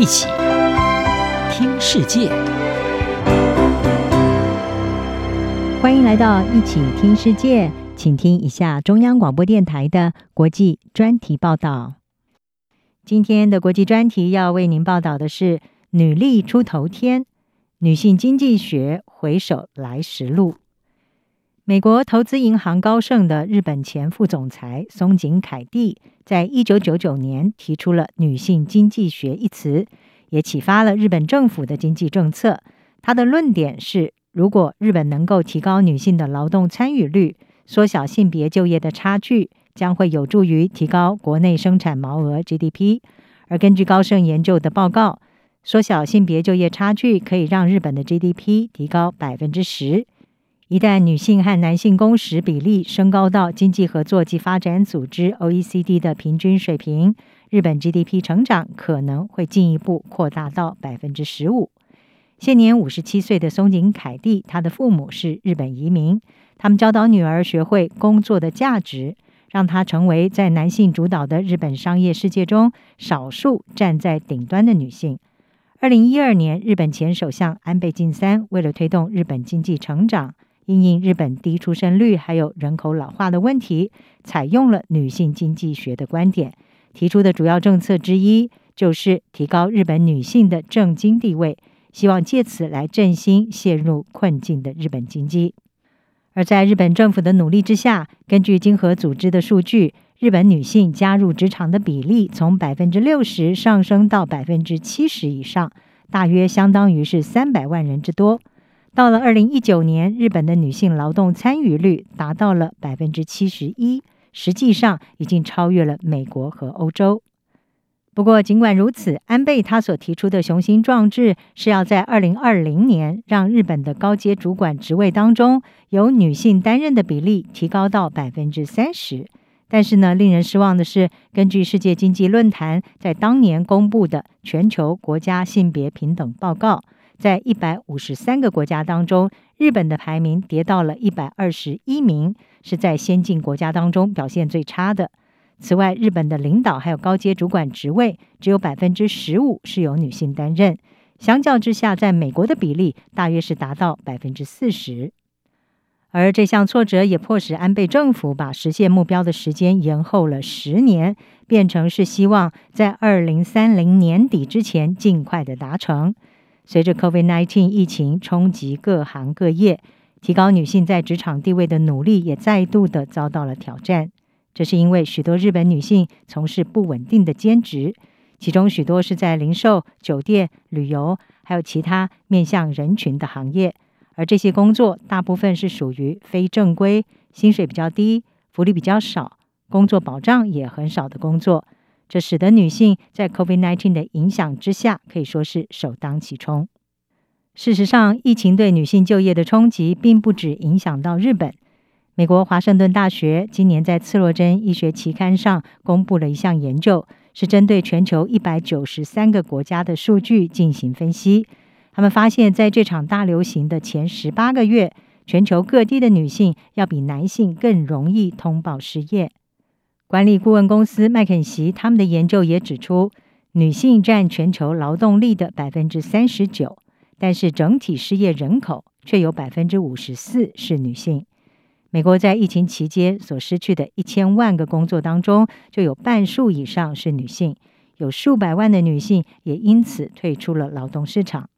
一起听世界，欢迎来到一起听世界，请听一下中央广播电台的国际专题报道。今天的国际专题要为您报道的是“女力出头天”，女性经济学回首来时路。美国投资银行高盛的日本前副总裁松井凯蒂，在一九九九年提出了“女性经济学”一词，也启发了日本政府的经济政策。他的论点是，如果日本能够提高女性的劳动参与率，缩小性别就业的差距，将会有助于提高国内生产毛额 GDP。而根据高盛研究的报告，缩小性别就业差距可以让日本的 GDP 提高百分之十。一旦女性和男性工时比例升高到经济合作及发展组织 （OECD） 的平均水平，日本 GDP 成长可能会进一步扩大到百分之十五。现年五十七岁的松井凯蒂，她的父母是日本移民，他们教导女儿学会工作的价值，让她成为在男性主导的日本商业世界中少数站在顶端的女性。二零一二年，日本前首相安倍晋三为了推动日本经济成长，因应日本低出生率还有人口老化的问题，采用了女性经济学的观点，提出的主要政策之一就是提高日本女性的政经地位，希望借此来振兴陷入困境的日本经济。而在日本政府的努力之下，根据经合组织的数据，日本女性加入职场的比例从百分之六十上升到百分之七十以上，大约相当于是三百万人之多。到了二零一九年，日本的女性劳动参与率达到了百分之七十一，实际上已经超越了美国和欧洲。不过，尽管如此，安倍他所提出的雄心壮志是要在二零二零年让日本的高阶主管职位当中由女性担任的比例提高到百分之三十。但是呢，令人失望的是，根据世界经济论坛在当年公布的全球国家性别平等报告。在一百五十三个国家当中，日本的排名跌到了一百二十一名，是在先进国家当中表现最差的。此外，日本的领导还有高阶主管职位只有百分之十五是由女性担任，相较之下，在美国的比例大约是达到百分之四十。而这项挫折也迫使安倍政府把实现目标的时间延后了十年，变成是希望在二零三零年底之前尽快的达成。随着 COVID-19 疫情冲击各行各业，提高女性在职场地位的努力也再度的遭到了挑战。这是因为许多日本女性从事不稳定的兼职，其中许多是在零售、酒店、旅游，还有其他面向人群的行业。而这些工作大部分是属于非正规、薪水比较低、福利比较少、工作保障也很少的工作。这使得女性在 COVID-19 的影响之下，可以说是首当其冲。事实上，疫情对女性就业的冲击，并不只影响到日本。美国华盛顿大学今年在《刺罗针医学期刊》上公布了一项研究，是针对全球一百九十三个国家的数据进行分析。他们发现，在这场大流行的前十八个月，全球各地的女性要比男性更容易通报失业。管理顾问公司麦肯锡他们的研究也指出，女性占全球劳动力的百分之三十九，但是整体失业人口却有百分之五十四是女性。美国在疫情期间所失去的一千万个工作当中，就有半数以上是女性，有数百万的女性也因此退出了劳动市场。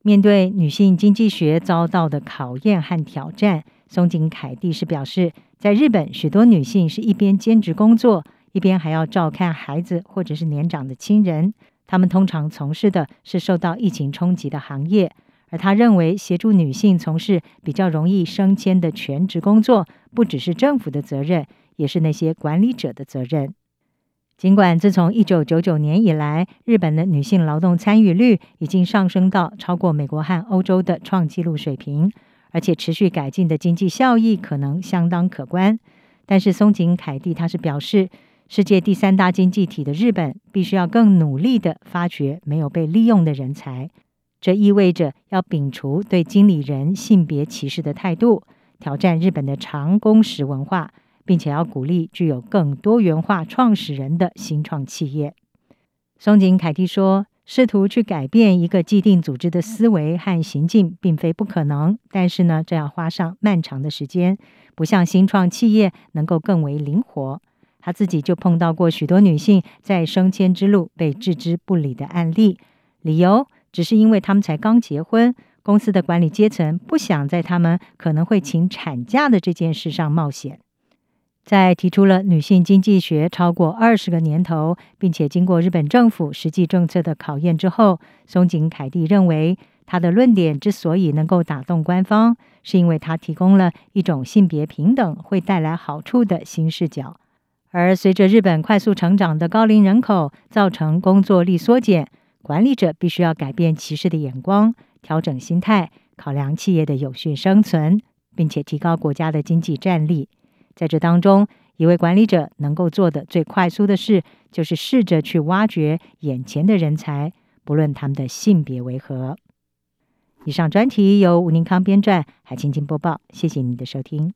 面对女性经济学遭到的考验和挑战，松井凯蒂是表示，在日本，许多女性是一边兼职工作，一边还要照看孩子或者是年长的亲人。她们通常从事的是受到疫情冲击的行业，而他认为协助女性从事比较容易升迁的全职工作，不只是政府的责任，也是那些管理者的责任。尽管自从一九九九年以来，日本的女性劳动参与率已经上升到超过美国和欧洲的创纪录水平，而且持续改进的经济效益可能相当可观，但是松井凯蒂他是表示，世界第三大经济体的日本必须要更努力地发掘没有被利用的人才，这意味着要摒除对经理人性别歧视的态度，挑战日本的长工时文化。并且要鼓励具有更多元化创始人的新创企业。松井凯蒂说：“试图去改变一个既定组织的思维和行径，并非不可能。但是呢，这要花上漫长的时间，不像新创企业能够更为灵活。他自己就碰到过许多女性在升迁之路被置之不理的案例，理由只是因为他们才刚结婚，公司的管理阶层不想在他们可能会请产假的这件事上冒险。在提出了女性经济学超过二十个年头，并且经过日本政府实际政策的考验之后，松井凯蒂认为，他的论点之所以能够打动官方，是因为他提供了一种性别平等会带来好处的新视角。而随着日本快速成长的高龄人口，造成工作力缩减，管理者必须要改变歧视的眼光，调整心态，考量企业的有序生存，并且提高国家的经济战力。在这当中，一位管理者能够做的最快速的事，就是试着去挖掘眼前的人才，不论他们的性别为何。以上专题由吴宁康编撰，海清清播报。谢谢您的收听。